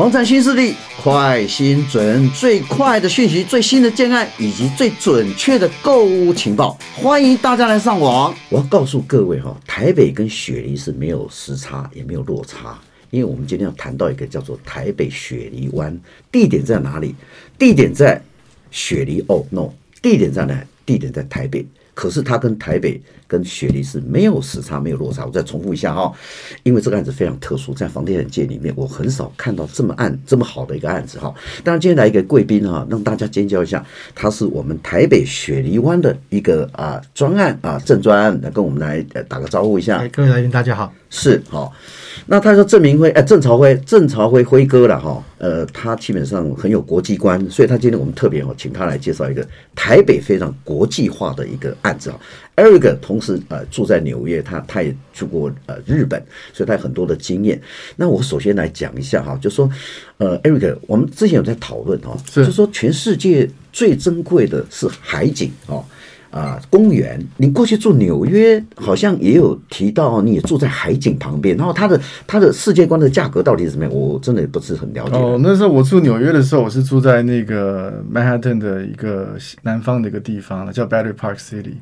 房产新势力，快、新、准，最快的讯息，最新的建案，以及最准确的购物情报，欢迎大家来上网。我要告诉各位哈，台北跟雪梨是没有时差，也没有落差，因为我们今天要谈到一个叫做台北雪梨湾，地点在哪里？地点在雪梨哦，no，地点在哪？地点在台北。可是它跟台北跟雪梨是没有时差，没有落差。我再重复一下哈，因为这个案子非常特殊，在房地产界里面，我很少看到这么案这么好的一个案子哈。当然，今天来一个贵宾哈，让大家尖叫一下，他是我们台北雪梨湾的一个啊专案啊正专案，来跟我们来打个招呼一下。各位来宾大家好，是好。那他说郑明辉，哎，郑朝辉，郑朝辉辉哥了哈，呃，他基本上很有国际观，所以他今天我们特别哦，请他来介绍一个台北非常国际化的一个案子啊。Eric 同时呃住在纽约，他他也去过呃日本，所以他有很多的经验。那我首先来讲一下哈，就说呃，Eric，我们之前有在讨论哈，就说全世界最珍贵的是海景哦。啊，公园，你过去住纽约，好像也有提到，你也住在海景旁边。然后它的它的世界观的价格到底是怎么样？我真的不是很了解。哦，那时候我住纽约的时候，我是住在那个曼哈顿的一个南方的一个地方，叫 Battery Park City。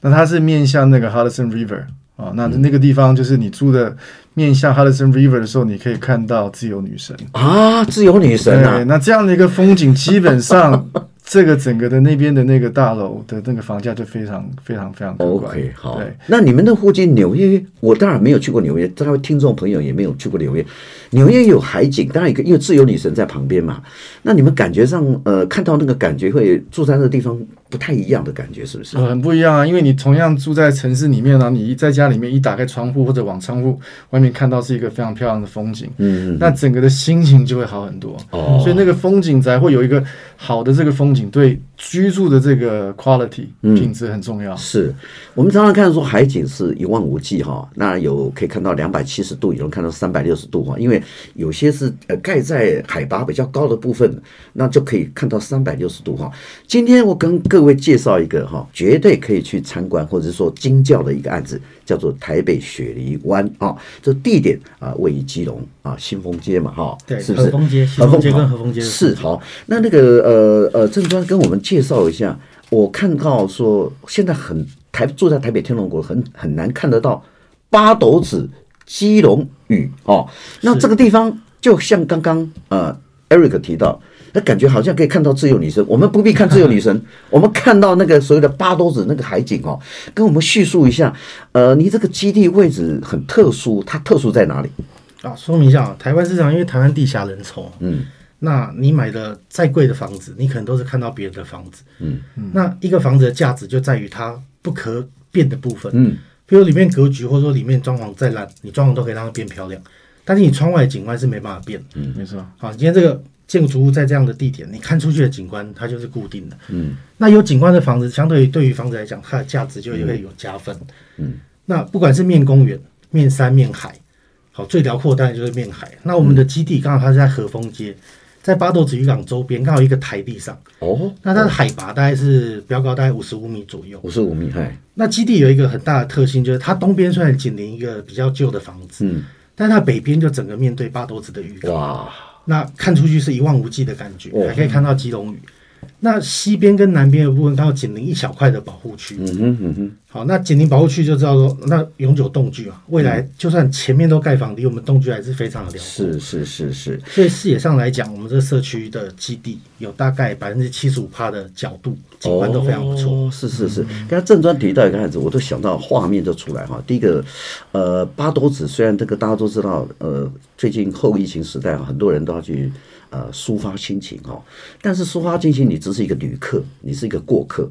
那它是面向那个 Hudson River 啊，那那个地方就是你住的面向 Hudson River 的时候，你可以看到自由女神啊，自由女神啊。那这样的一个风景，基本上。这个整个的那边的那个大楼的那个房价就非常非常非常高。OK，好。对，那你们的附近纽约，我当然没有去过纽约，这位听众朋友也没有去过纽约。纽约有海景，当然一个因为自由女神在旁边嘛。那你们感觉上，呃，看到那个感觉会住在那个地方不太一样的感觉，是不是？呃，很不一样啊，因为你同样住在城市里面呢，你一在家里面一打开窗户或者往窗户外面看到是一个非常漂亮的风景，嗯，那整个的心情就会好很多。哦，所以那个风景才会有一个好的这个风景，对居住的这个 quality 品质很重要。嗯，是我们常常看说海景是一望无际哈，那有可以看到两百七十度，有人看到三百六十度哈，因为有些是呃盖在海拔比较高的部分，那就可以看到三百六十度哈。今天我跟各各位介绍一个哈，绝对可以去参观或者说惊叫的一个案子，叫做台北雪梨湾啊。这地点啊，位于基隆啊，新丰街嘛哈，对，是不是？和风街，新丰街跟和风街是好。那那个呃呃，郑专跟我们介绍一下。我看到说，现在很台住在台北天龙国，很很难看得到八斗子基隆屿哦。那这个地方就像刚刚呃 Eric 提到。那感觉好像可以看到自由女神，我们不必看自由女神，我们看到那个所谓的八斗子那个海景哦，跟我们叙述一下。呃，你这个基地位置很特殊，它特殊在哪里？啊，说明一下啊，台湾市场因为台湾地狭人稠，嗯，那你买的再贵的房子，你可能都是看到别人的房子，嗯嗯，那一个房子的价值就在于它不可变的部分，嗯，比如里面格局或者说里面装潢再烂，你装潢都可以让它变漂亮，但是你窗外的景观是没办法变，嗯，没错。好，今天这个。建筑物在这样的地点，你看出去的景观它就是固定的。嗯，那有景观的房子，相对于对于房子来讲，它的价值就会有加分。嗯，那不管是面公园、面山、面海，好，最辽阔当然就是面海。那我们的基地刚好它是在和风街，在八斗子渔港周边，刚好一个台地上。哦，那它的海拔大概是标高大概五十五米左右。五十五米，嗨。那基地有一个很大的特性，就是它东边虽然紧邻一个比较旧的房子，嗯，但它北边就整个面对八斗子的渔港。哇。那看出去是一望无际的感觉，还可以看到基隆屿。那西边跟南边的部分刚好紧邻一小块的保护区。嗯哼嗯哼。好，那紧邻保护区就知道说，那永久冻居啊，未来就算前面都盖房，离我们冻居还是非常的辽阔。是是是是。所以视野上来讲，我们这个社区的基地有大概百分之七十五趴的角度景观都非常不错。哦，是是是。刚才郑专提到一个案子，我都想到画面就出来哈。第一个，呃，八斗子虽然这个大家都知道，呃，最近后疫情时代，很多人都要去。呃，抒发心情哈，但是抒发心情，你只是一个旅客，你是一个过客。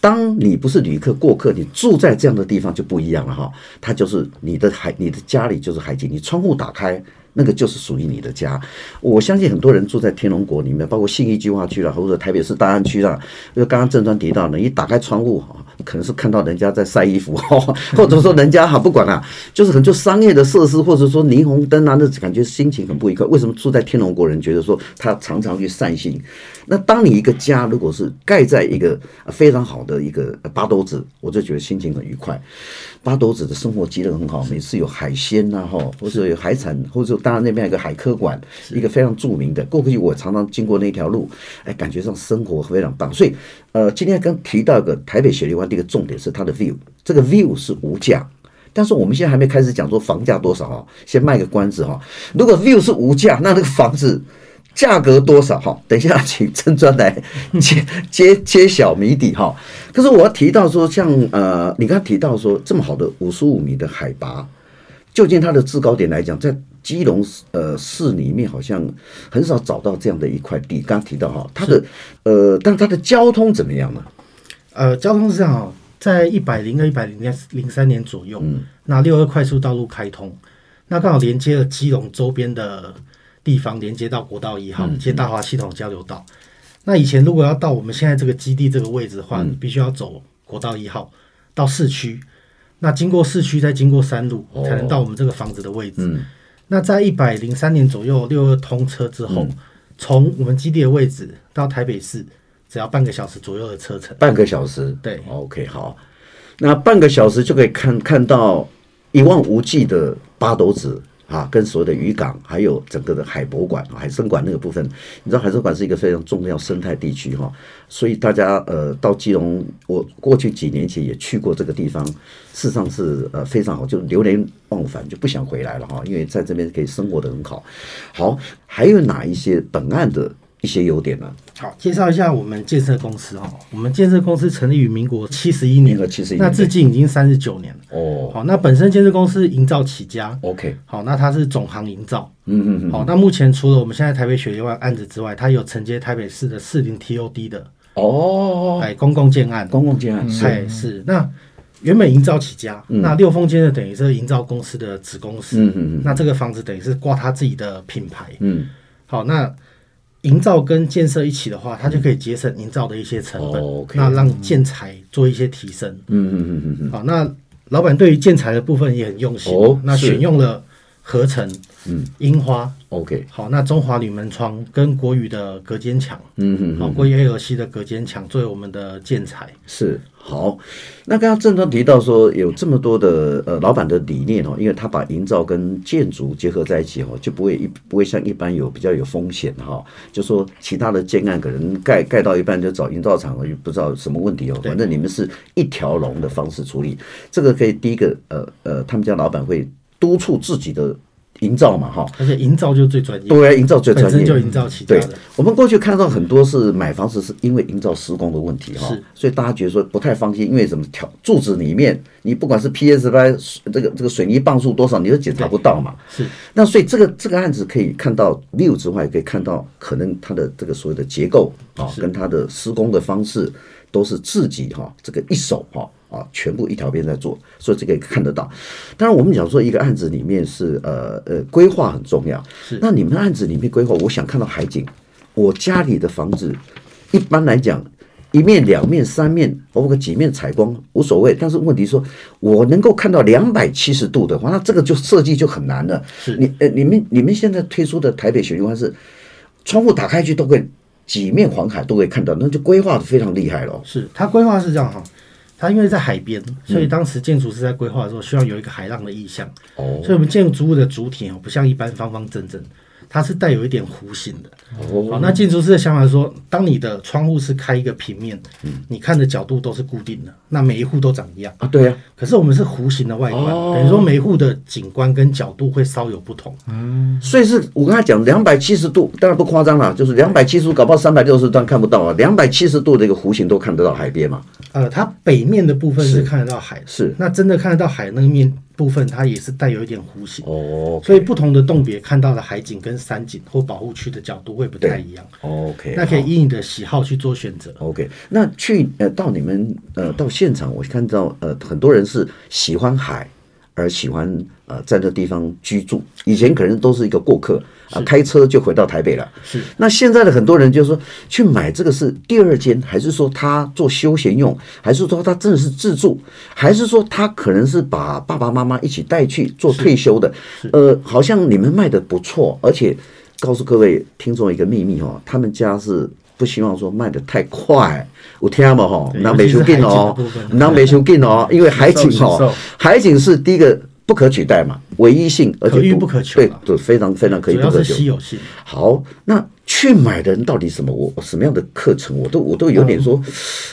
当你不是旅客、过客，你住在这样的地方就不一样了哈。它就是你的海，你的家里就是海景，你窗户打开，那个就是属于你的家。我相信很多人住在天龙国里面，包括信义计划区啦，或者台北市大安区啦，因为刚刚郑专提到的，一打开窗户哈。可能是看到人家在晒衣服，或者说人家哈不管了，就是很多商业的设施，或者说霓虹灯啊，那感觉心情很不愉快。为什么住在天龙国人觉得说他常常去散心？那当你一个家如果是盖在一个非常好的一个八斗子，我就觉得心情很愉快。八斗子的生活机能很好，每次有海鲜呐，哈，或者有海产，或者带当然那边有个海科馆，一个非常著名的。过去我常常经过那条路，哎，感觉上生活非常棒。所以，呃，今天刚提到一个台北雪梨湾的一个重点是它的 view，这个 view 是无价。但是我们现在还没开始讲说房价多少哈，先卖个关子哈。如果 view 是无价，那那个房子价格多少哈？等一下请郑专来揭揭揭晓谜底哈。可是我要提到说，像呃，你刚刚提到说这么好的五十五米的海拔，究竟它的制高点来讲，在基隆呃市里面好像很少找到这样的一块地。刚刚提到哈，它的呃，但它的交通怎么样呢？呃，交通是这样。在一百零二、一百零零三年左右，嗯、那六二快速道路开通，那刚好连接了基隆周边的地方，连接到国道一号，嗯、接大华系统交流道。那以前如果要到我们现在这个基地这个位置的话，嗯、你必须要走国道一号到市区，那经过市区再经过山路，才能到我们这个房子的位置。那在一百零三年左右，六二通车之后，从、嗯、我们基地的位置到台北市。只要半个小时左右的车程，半个小时，对，OK，好，那半个小时就可以看看到一望无际的八斗子啊，跟所有的渔港，还有整个的海博馆、海生馆那个部分。你知道海生馆是一个非常重要生态地区哈，所以大家呃到基隆，我过去几年前也去过这个地方，事实上是呃非常好，就流连忘返，就不想回来了哈，因为在这边可以生活的很好。好，还有哪一些本案的？一些优点呢？好，介绍一下我们建设公司哈。我们建设公司成立于民国七十一年，七十一年，那至今已经三十九年了。哦，好，那本身建设公司营造起家，OK，好，那它是总行营造，嗯嗯嗯。好，那目前除了我们现在台北雪梨湾案子之外，它有承接台北市的四零 TOD 的哦，哎，公共建案，公共建案，哎是。那原本营造起家，那六峰建设等于是营造公司的子公司，嗯嗯嗯。那这个房子等于是挂他自己的品牌，嗯，好，那。营造跟建设一起的话，它就可以节省营造的一些成本，那让建材做一些提升。嗯嗯嗯嗯嗯。好，那老板对于建材的部分也很用心，哦、那选用了合成、嗯，樱花。OK。好，那中华铝门窗跟国语的隔间墙，嗯嗯，好，国宇 LC 的隔间墙作为我们的建材。是。好，那刚刚郑专提到说有这么多的呃老板的理念哦，因为他把营造跟建筑结合在一起哦，就不会一不会像一般有比较有风险哈，就说其他的建案可能盖盖到一半就找营造厂，又不知道什么问题哦，反正你们是一条龙的方式处理，这个可以第一个呃呃，他们家老板会督促自己的。营造嘛，哈，而且营造就最专业，对，营造最专业，本身就营造起家的。对，我们过去看到很多是买房子是因为营造施工的问题，哈，是，所以大家觉得说不太放心，因为什么？条柱子里面，你不管是 PS 八这个这个水泥磅数多少，你都检查不到嘛。是，那所以这个这个案子可以看到 view 之外，可以看到可能它的这个所谓的结构啊，跟它的施工的方式都是自己哈，这个一手哈。啊，全部一条边在做，所以这个也看得到。当然，我们讲说一个案子里面是呃呃规划很重要。是。那你们案子里面规划，我想看到海景。我家里的房子一般来讲，一面、两面、三面，包括几面采光无所谓。但是问题说，我能够看到两百七十度的话，那这个就设计就很难了。是。你呃，你们你们现在推出的台北雪梨湾是窗户打开去都会几面黄海都可以看到，那就规划的非常厉害了。是，它规划是这样哈。它因为在海边，所以当时建筑师在规划的时候，需要有一个海浪的意象。哦，所以我们建筑物的主体哦，不像一般方方正正。它是带有一点弧形的。哦，好，那建筑师的想法是说，当你的窗户是开一个平面，嗯，你看的角度都是固定的，那每一户都长一样啊。对呀。可是我们是弧形的外观，等于说每一户的景观跟角度会稍有不同。嗯，所以是我跟他讲两百七十度，当然不夸张了，就是两百七十度，搞不好三百六十度看不到啊。两百七十度的一个弧形都看得到海边嘛。呃，它北面的部分是看得到海，是那真的看得到海那个面。部分它也是带有一点弧形哦，所以不同的洞别看到的海景跟山景或保护区的角度会不太一样。OK，那可以依你的喜好去做选择。OK，那去呃到你们呃到现场，我看到呃很多人是喜欢海而喜欢呃在这地方居住，以前可能都是一个过客。啊，开车就回到台北了。是，那现在的很多人就是说，去买这个是第二间，还是说他做休闲用，还是说他真的是自住，还是说他可能是把爸爸妈妈一起带去做退休的？呃，好像你们卖的不错，而且告诉各位听众一个秘密哦，他们家是不希望说卖的太快。我听嘛哈，南北修进哦，南北修进哦，因为海景哦，海景是第一个。不可取代嘛，唯一性，而且可遇不可求，对，对，非常非常可遇不可求，稀有性。好，那去买的人到底什么？我什么样的课程？我都我都有点说，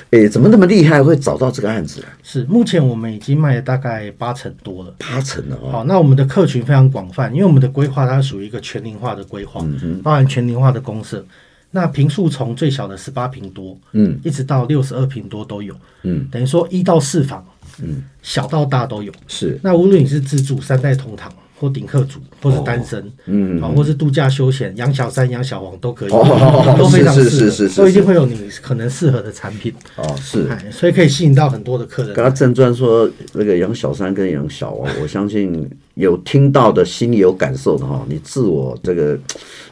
诶，怎么那么厉害，会找到这个案子？是，目前我们已经卖了大概八成多了，八成了。好，那我们的客群非常广泛，因为我们的规划它属于一个全龄化的规划，包含全龄化的公设。那平数从最小的十八平多，嗯，一直到六十二平多都有，嗯，等于说一到四房。嗯，小到大都有。是，那无论你是自住、三代同堂，或顶客族，或是单身，嗯，啊，或是度假休闲、养小三、养小王都可以，都非常适合，都一定会有你可能适合的产品。哦，是，所以可以吸引到很多的客人。刚刚正专说那个养小三跟养小王，我相信有听到的心里有感受的哈，你自我这个。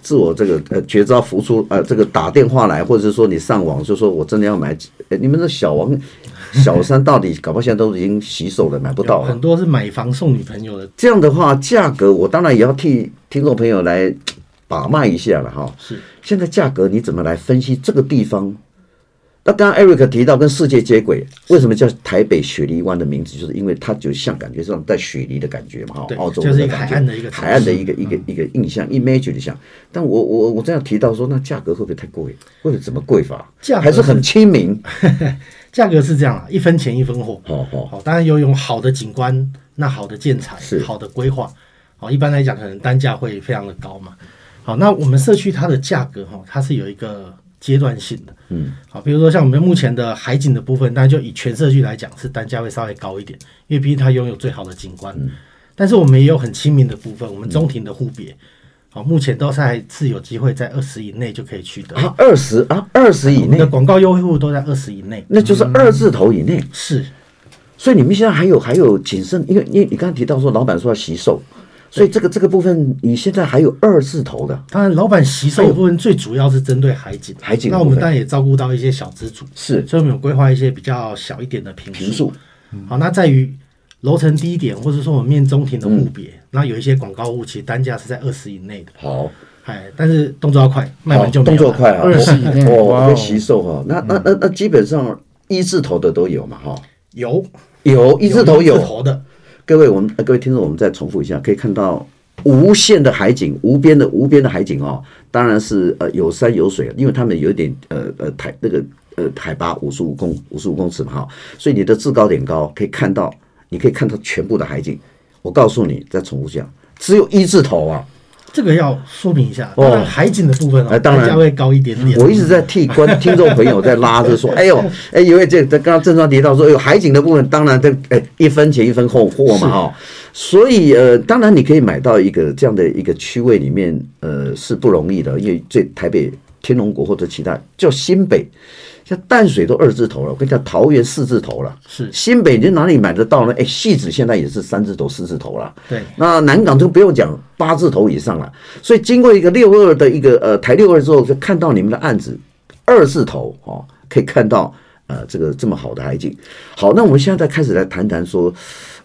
自我这个呃绝招浮出呃这个打电话来，或者是说你上网就说我真的要买，欸、你们的小王小三到底搞不好现在都已经洗手了，买不到了。很多是买房送女朋友的。这样的话，价格我当然也要替听众朋友来把脉一下了哈。是，现在价格你怎么来分析这个地方？那刚刚 Eric 提到跟世界接轨，为什么叫台北雪梨湾的名字？就是因为它就像感觉上带雪梨的感觉嘛，哈，澳洲的感觉，海岸的一个一个一个印象，image 的像。但我我我这样提到说，那价格会不会太贵？或者怎么贵法？价还是很亲民。价格是这样啊，一分钱一分货。好好好，当然有用好的景观，那好的建材，是好的规划。好，一般来讲，可能单价会非常的高嘛。好，那我们社区它的价格哈，它是有一个。阶段性的，嗯，好，比如说像我们目前的海景的部分，当然就以全社区来讲，是单价会稍微高一点，因为毕竟它拥有最好的景观。嗯，但是我们也有很亲民的部分，我们中庭的户别，好，目前都是还是有机会在二十以内就可以取得啊，二十啊，二十以内的广告优惠户都在二十以内，那就是二字头以内，是。所以你们现在还有还有谨慎，因为因为你刚才提到说老板说要惜售。所以这个这个部分，你现在还有二字头的。当然，老板惜售的部分最主要是针对海景。海景。那我们当然也照顾到一些小资主。是。所以我们有规划一些比较小一点的平平数。好，那在于楼层低一点，或者说我们面中庭的户别，那有一些广告物，其实单价是在二十以内的。好。哎，但是动作要快，卖完就。动作快啊！二十以内。哦，惜售哈。那那那那基本上一字头的都有嘛？哈。有。有一字头有。头的。各位，我们各位听众，我们再重复一下，可以看到无限的海景，无边的无边的海景哦，当然是呃有山有水，因为他们有一点呃呃台那个呃海拔五十五公五十五公尺嘛哈，所以你的制高点高，可以看到你可以看到全部的海景。我告诉你，再重复一下，只有一字头啊。这个要说明一下，哦，海景的部分哦，当然价位高一点点。我一直在替观听众朋友在拉着说，哎呦，哎，因为这这刚刚郑庄提到说，有海景的部分，当然这哎一分钱一分货货嘛哈，所以呃，当然你可以买到一个这样的一个区位里面，呃，是不容易的，因为这台北天龙国或者其他叫新北。像淡水都二字头了，我跟你讲，桃园四字头了，是新北你哪里买得到呢？哎，戏子现在也是三字头、四字头了。对，那南港就不用讲，八字头以上了。所以经过一个六二的一个呃台六二之后，就看到你们的案子二字头哦，可以看到呃这个这么好的海景。好，那我们现在再开始来谈谈说。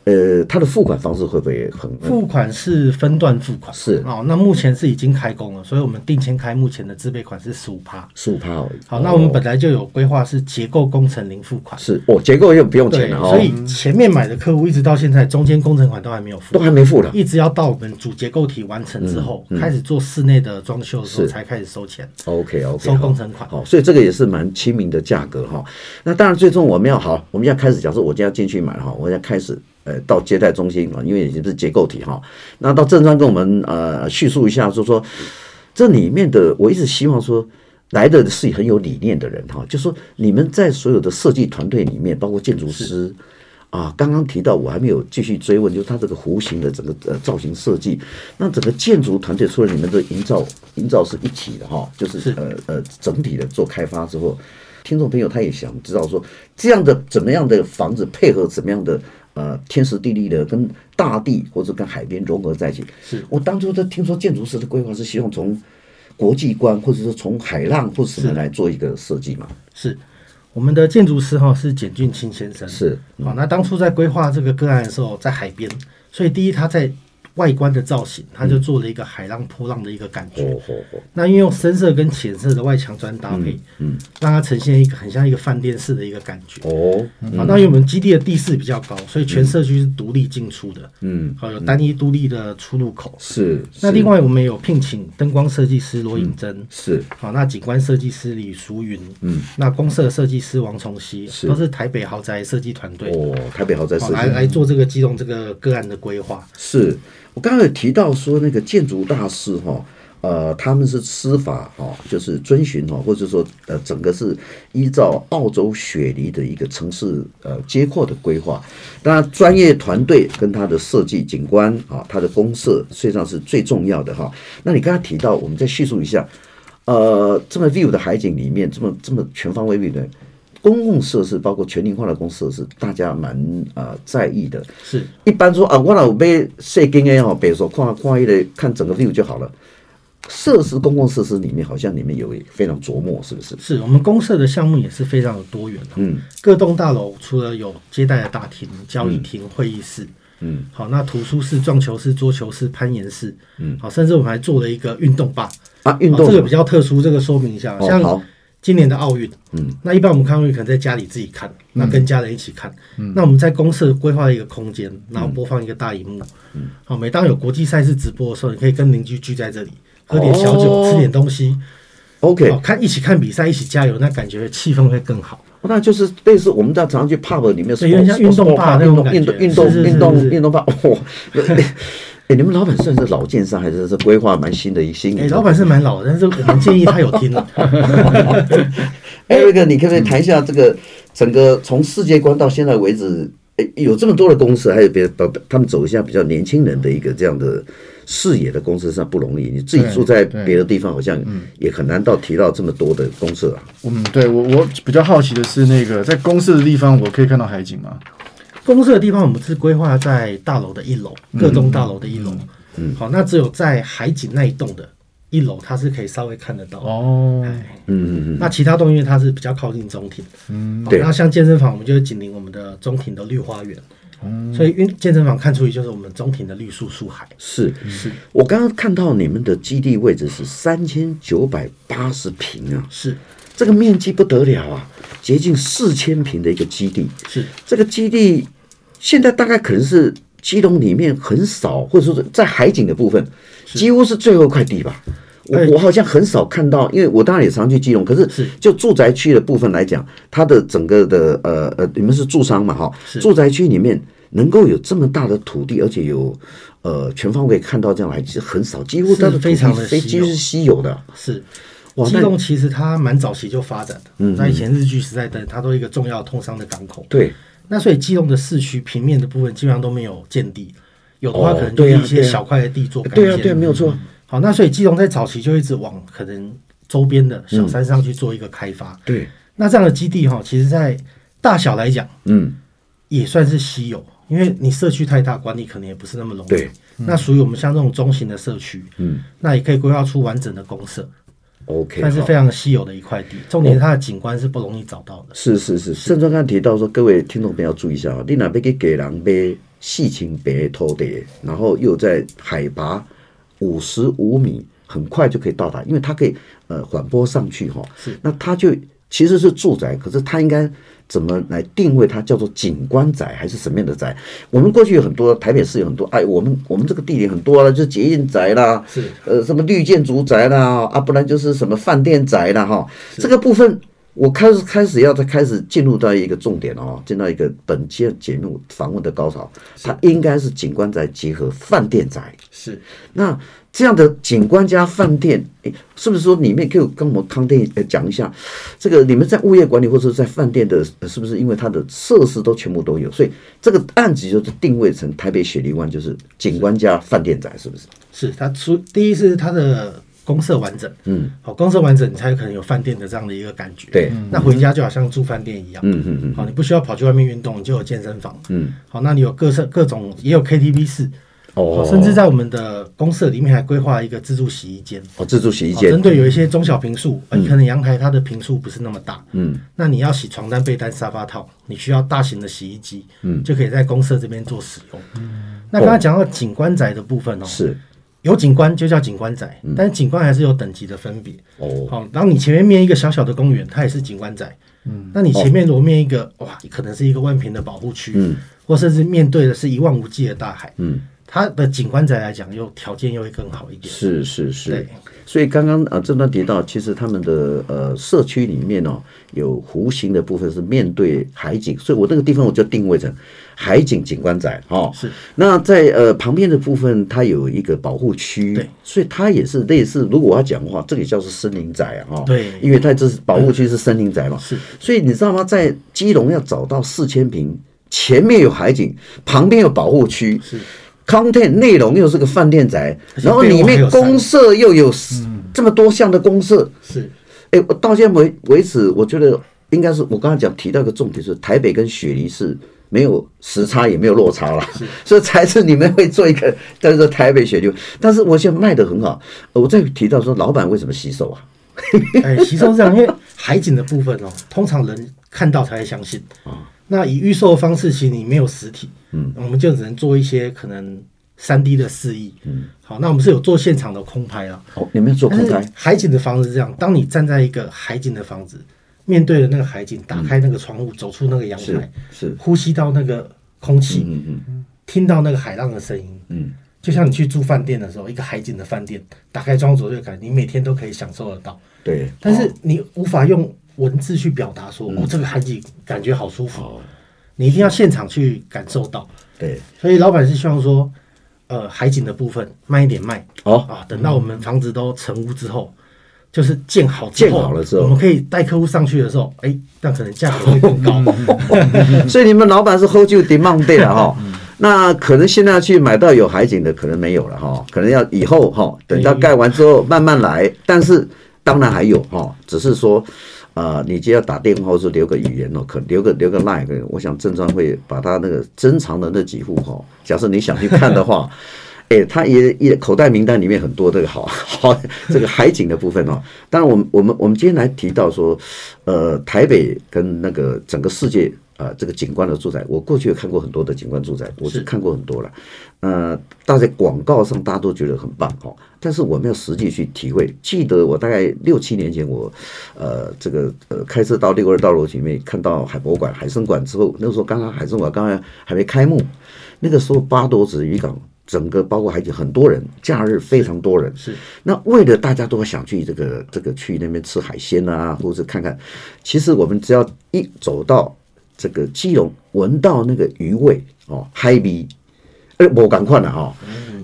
呃，它的付款方式会不会很？付款是分段付款，是哦。那目前是已经开工了，所以我们定签开，目前的自备款是十五趴，十五趴而已。好，那我们本来就有规划是结构工程零付款，是哦，结构又不用钱了。所以前面买的客户一直到现在，中间工程款都还没有付，都还没付的，一直要到我们主结构体完成之后，开始做室内的装修的时候才开始收钱。OK OK，收工程款。好，所以这个也是蛮亲民的价格哈。那当然，最终我们要好，我们要开始，假设我今天要进去买哈，我要开始。呃，到接待中心啊，因为已经是结构体哈。那到正川跟我们呃叙述一下，就是说这里面的，我一直希望说来的是很有理念的人哈，就是说你们在所有的设计团队里面，包括建筑师啊，刚刚提到我还没有继续追问，就是他这个弧形的整个呃造型设计，那整个建筑团队除了你们的营造营造是一体的哈，就是呃呃整体的做开发之后，听众朋友他也想知道说这样的怎么样的房子配合怎么样的。呃，天时地利的跟大地或者跟海边融合在一起。是我当初在听说建筑师的规划是希望从国际观，或者是从海浪或什么来做一个设计嘛？是我们的建筑师哈是简俊清先生。是好，那当初在规划这个个案的时候，在海边，所以第一他在外观的造型，它就做了一个海浪波浪的一个感觉。那因为用深色跟浅色的外墙砖搭配，嗯，嗯让它呈现一个很像一个饭店式的一个感觉。哦，嗯、好，那因为我们基地的地势比较高，所以全社区是独立进出的。嗯，好，有单一独立的出入口。是。那另外我们有聘请灯光设计师罗颖珍、嗯。是。好，那景观设计师李淑云。嗯。那公社设计师王崇熙。是。都是台北豪宅设计团队。哦，台北豪宅设计。来来做这个基隆这个个案的规划。是。我刚才有提到说，那个建筑大师哈，呃，他们是司法哈，就是遵循哈，或者说呃，整个是依照澳洲雪梨的一个城市呃街廓的规划。当然，专业团队跟他的设计景观啊，他的公社实际上是最重要的哈。那你刚才提到，我们再叙述一下，呃，这么 view 的海景里面，这么这么全方位 view 的。公共设施包括全龄化的公设施，大家蛮啊、呃、在意的。是，一般说啊，我老被设计也好，比如说跨跨一的看整个 view 就好了。设施公共设施里面，好像里面有非常琢磨，是不是？是我们公社的项目也是非常的多元的。嗯，各栋大楼除了有接待的大厅、交易厅、会议室，嗯，好，那图书室、撞球室、桌球室、攀岩室，嗯，好，甚至我们还做了一个运动吧啊，运动这个比较特殊，这个说明一下，像。哦今年的奥运，嗯，那一般我们看奥运可能在家里自己看，那跟家人一起看，嗯，那我们在公设规划一个空间，然后播放一个大荧幕，嗯，好，每当有国际赛事直播的时候，你可以跟邻居聚在这里，喝点小酒，吃点东西，OK，看一起看比赛，一起加油，那感觉气氛会更好。那就是类似我们在常常去 pub 里面，对，有点像运动觉，运动运动运动运动 pub，哎，你们老板算是老建商，还是是规划蛮新的一新？哎，老板是蛮老的，但是我们建议他有听了。哎，那个，你可不可以谈一下这个整个从世界观到现在为止，哎，有这么多的公司，还有别的，他们走一下比较年轻人的一个这样的视野的公司上不容易。你自己住在别的地方，好像也很难到提到这么多的公司啊。嗯，对我我比较好奇的是，那个在公司的地方，我可以看到海景吗？公司的地方，我们是规划在大楼的一楼，各栋大楼的一楼。嗯，好，那只有在海景那一栋的一楼，它是可以稍微看得到哦。嗯嗯嗯。那其他栋因为它是比较靠近中庭，嗯，对。那像健身房，我们就是紧邻我们的中庭的绿花园，嗯，所以因健身房看出去就是我们中庭的绿树树海。是是。我刚刚看到你们的基地位置是三千九百八十平啊，是这个面积不得了啊，接近四千平的一个基地。是这个基地。现在大概可能是基隆里面很少，或者说是在海景的部分，几乎是最后一块地吧。我我好像很少看到，因为我当然也常去基隆，可是就住宅区的部分来讲，它的整个的呃呃，你们是住商嘛哈？住宅区里面能够有这么大的土地，而且有呃全方位看到这样来，其实很少，几乎都是非常的稀几乎是稀有的。是，基隆其实它蛮早期就发展的，嗯，那以前日据时代的它都一个重要通商的港口，对。那所以基隆的市区平面的部分基本上都没有建地，有的话可能就是一些小块的地做改建。对啊，对啊，没有错。好，那所以基隆在早期就一直往可能周边的小山上去做一个开发。对，那这样的基地哈，其实在大小来讲，嗯，也算是稀有，因为你社区太大，管理可能也不是那么容易。对，那属于我们像这种中型的社区，嗯，那也可以规划出完整的公设。OK，但是非常稀有的一块地，重点是它的景观是不容易找到的。哦、是是。是，盛庄刚提到说，各位听众朋友要注意一下啊，你哪边给给人买细青白土地，然后又在海拔五十五米，很快就可以到达，因为它可以呃缓坡上去哈。是，那它就其实是住宅，可是它应该。怎么来定位它叫做景观宅还是什么样的宅？我们过去有很多台北市有很多哎，我们我们这个地点很多了，就是捷运宅啦，是呃什么绿建筑宅啦啊，不然就是什么饭店宅啦哈。这个部分我开始开始要再开始进入到一个重点哦，进到一个本期节目访问的高潮，它应该是景观宅结合饭店宅。是那。这样的景观加饭店，诶，是不是说里面可以跟我们康店讲一下？这个你们在物业管理或者在饭店的，是不是因为它的设施都全部都有，所以这个案子就是定位成台北雪梨湾就是景观加饭店宅，是不是？是它出第一是它的公设完整，嗯，好，公设完整，你才有可能有饭店的这样的一个感觉。对，那回家就好像住饭店一样，嗯嗯嗯，好，你不需要跑去外面运动，你就有健身房，嗯，好，那你有各色各种也有 KTV 室。哦，甚至在我们的公社里面还规划一个自助洗衣间。哦，自助洗衣间，针对有一些中小平数，嗯，可能阳台它的平数不是那么大，嗯，那你要洗床单、被单、沙发套，你需要大型的洗衣机，嗯，就可以在公社这边做使用。嗯，那刚才讲到景观宅的部分哦，是。有景观就叫景观宅，但是景观还是有等级的分别哦。好，然后你前面面一个小小的公园，它也是景观宅，嗯，那你前面如果面一个哇，可能是一个万平的保护区，嗯，或甚至面对的是一望无际的大海，嗯。它的景观宅来讲，又条件又会更好一点。是是是，所以刚刚啊，这段提到，其实他们的呃社区里面哦，有弧形的部分是面对海景，所以我那个地方我就定位成海景景观宅哦。是。那在呃旁边的部分，它有一个保护区，对，所以它也是类似。如果我要讲的话，这里叫做森林宅啊，哈，对，因为它这是保护区是森林宅嘛。是。所以你知道吗？在基隆要找到四千平，前面有海景，旁边有保护区，是。Content 内容又是个饭店宅，然后里面公社又有这么多项的公设，是，哎，我到现在为为止，我觉得应该是我刚才讲提到一个重点是，台北跟雪梨是没有时差也没有落差了，所以才是你们会做一个叫做台北雪梨，但是我现在卖得很好。我再提到说，老板为什么吸收啊？哎，吸收是这样，因为海景的部分哦，通常人看到才会相信。啊。那以预售的方式，其实你没有实体，嗯，我们就只能做一些可能三 D 的示意，嗯，好，那我们是有做现场的空拍啊，哦，你们做空拍？海景的房子是这样，当你站在一个海景的房子，面对着那个海景，打开那个窗户，走出那个阳台，是呼吸到那个空气，嗯嗯，听到那个海浪的声音，嗯，就像你去住饭店的时候，一个海景的饭店，打开窗户，就感觉你每天都可以享受得到，对，但是你无法用。文字去表达说，我、哦、这个海景感觉好舒服，哦、你一定要现场去感受到。对，所以老板是希望说，呃，海景的部分慢一点卖。哦啊，等到我们房子都成屋之后，嗯、就是建好建好了之后，我们可以带客户上去的时候，哎、欸，那可能价格会更高。所以你们老板是 hold 住 demand 对了哈。那可能现在去买到有海景的可能没有了哈，可能要以后哈，等到盖完之后慢慢来。但是当然还有哈，只是说。啊、你就要打电话或者留个语言哦，可留个留个 line，我想正专会把他那个珍藏的那几户哈，假设你想去看的话，哎、他也也口袋名单里面很多这个好 好这个海景的部分哦。当然，我们我们我们今天来提到说，呃，台北跟那个整个世界。啊、呃，这个景观的住宅，我过去也看过很多的景观住宅，我是看过很多了。呃，大家在广告上大家都觉得很棒哈，但是我没有实际去体会。记得我大概六七年前，我呃这个呃开车到六二道路前面看到海博馆、海生馆之后，那个时候刚刚海生馆刚刚还没开幕，那个时候八多子渔港整个包括海景很多人，假日非常多人。是，那为了大家都想去这个这个去那边吃海鲜啊，或者看看，其实我们只要一走到。这个基隆闻到那个鱼味哦，海味，呃，无共款啦哈。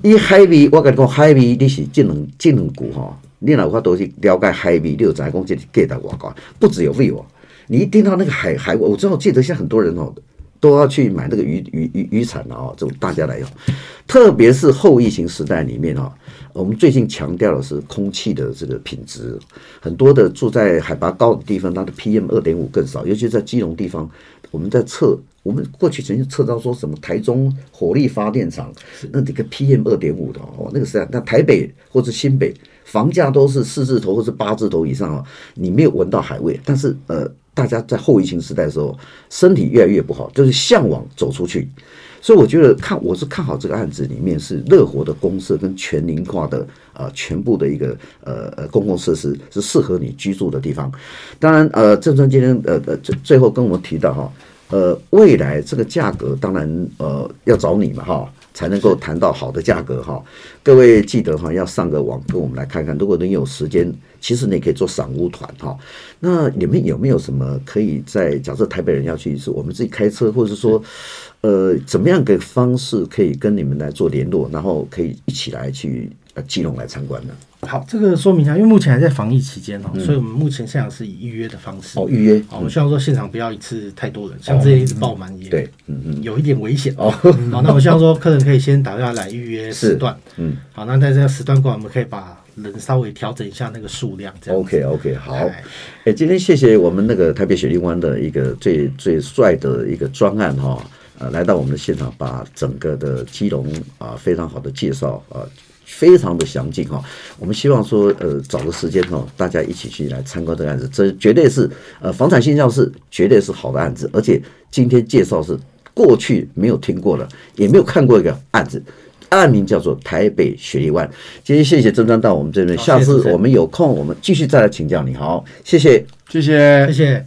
伊海味，我跟你讲，海味你是这两这两句哈，你哪怕都是了解海味，你就知道讲这价值多高。不只有味哦，你一听到那个海海味，我知道，记得现在很多人哦，都要去买那个鱼鱼鱼鱼产了哦，这种大家来用。特别是后疫情时代里面哈，我们最近强调的是空气的这个品质，很多的住在海拔高的地方，它的 PM 二点五更少，尤其在基隆地方。我们在测，我们过去曾经测到说什么台中火力发电厂，那这个 PM 二点五的哦，那个是啊，那台北或者新北房价都是四字头或者八字头以上哦，你没有闻到海味，但是呃，大家在后疫情时代的时候，身体越来越不好，就是向往走出去，所以我觉得看我是看好这个案子里面是乐活的公社跟全龄化的、呃，全部的一个呃呃公共设施是适合你居住的地方。当然呃，郑川今天呃呃最最后跟我们提到哈。呃，未来这个价格当然呃要找你嘛哈，才能够谈到好的价格哈。各位记得哈，要上个网跟我们来看看。如果你有时间，其实你可以做赏屋团哈。那你们有没有什么可以在假设台北人要去，是我们自己开车，或者是说呃怎么样个方式可以跟你们来做联络，然后可以一起来去呃基隆来参观呢？好，这个说明一下，因为目前还在防疫期间哦，嗯、所以我们目前现场是以预约的方式哦，预约。我们希望说现场不要一次太多人，像这些一直爆满也、嗯、对，嗯嗯，有一点危险哦。好，那我希望说客人可以先打电话来预约时段，嗯，好，那在这个时段过来，我们可以把人稍微调整一下那个数量，这样。OK OK，好。哎，哎，今天谢谢我们那个台北雪梨湾的一个最最帅的一个专案哈。呃来到我们的现场，把整个的基隆啊非常好的介绍啊。非常的详尽哈，我们希望说，呃，找个时间哈，大家一起去来参观这个案子，这绝对是呃房产现象是，绝对是好的案子，而且今天介绍是过去没有听过的，也没有看过一个案子，案名叫做台北雪梨湾。今天谢谢曾章到我们这边，下次我们有空我们继续再来请教你，好，谢谢，谢谢，谢谢。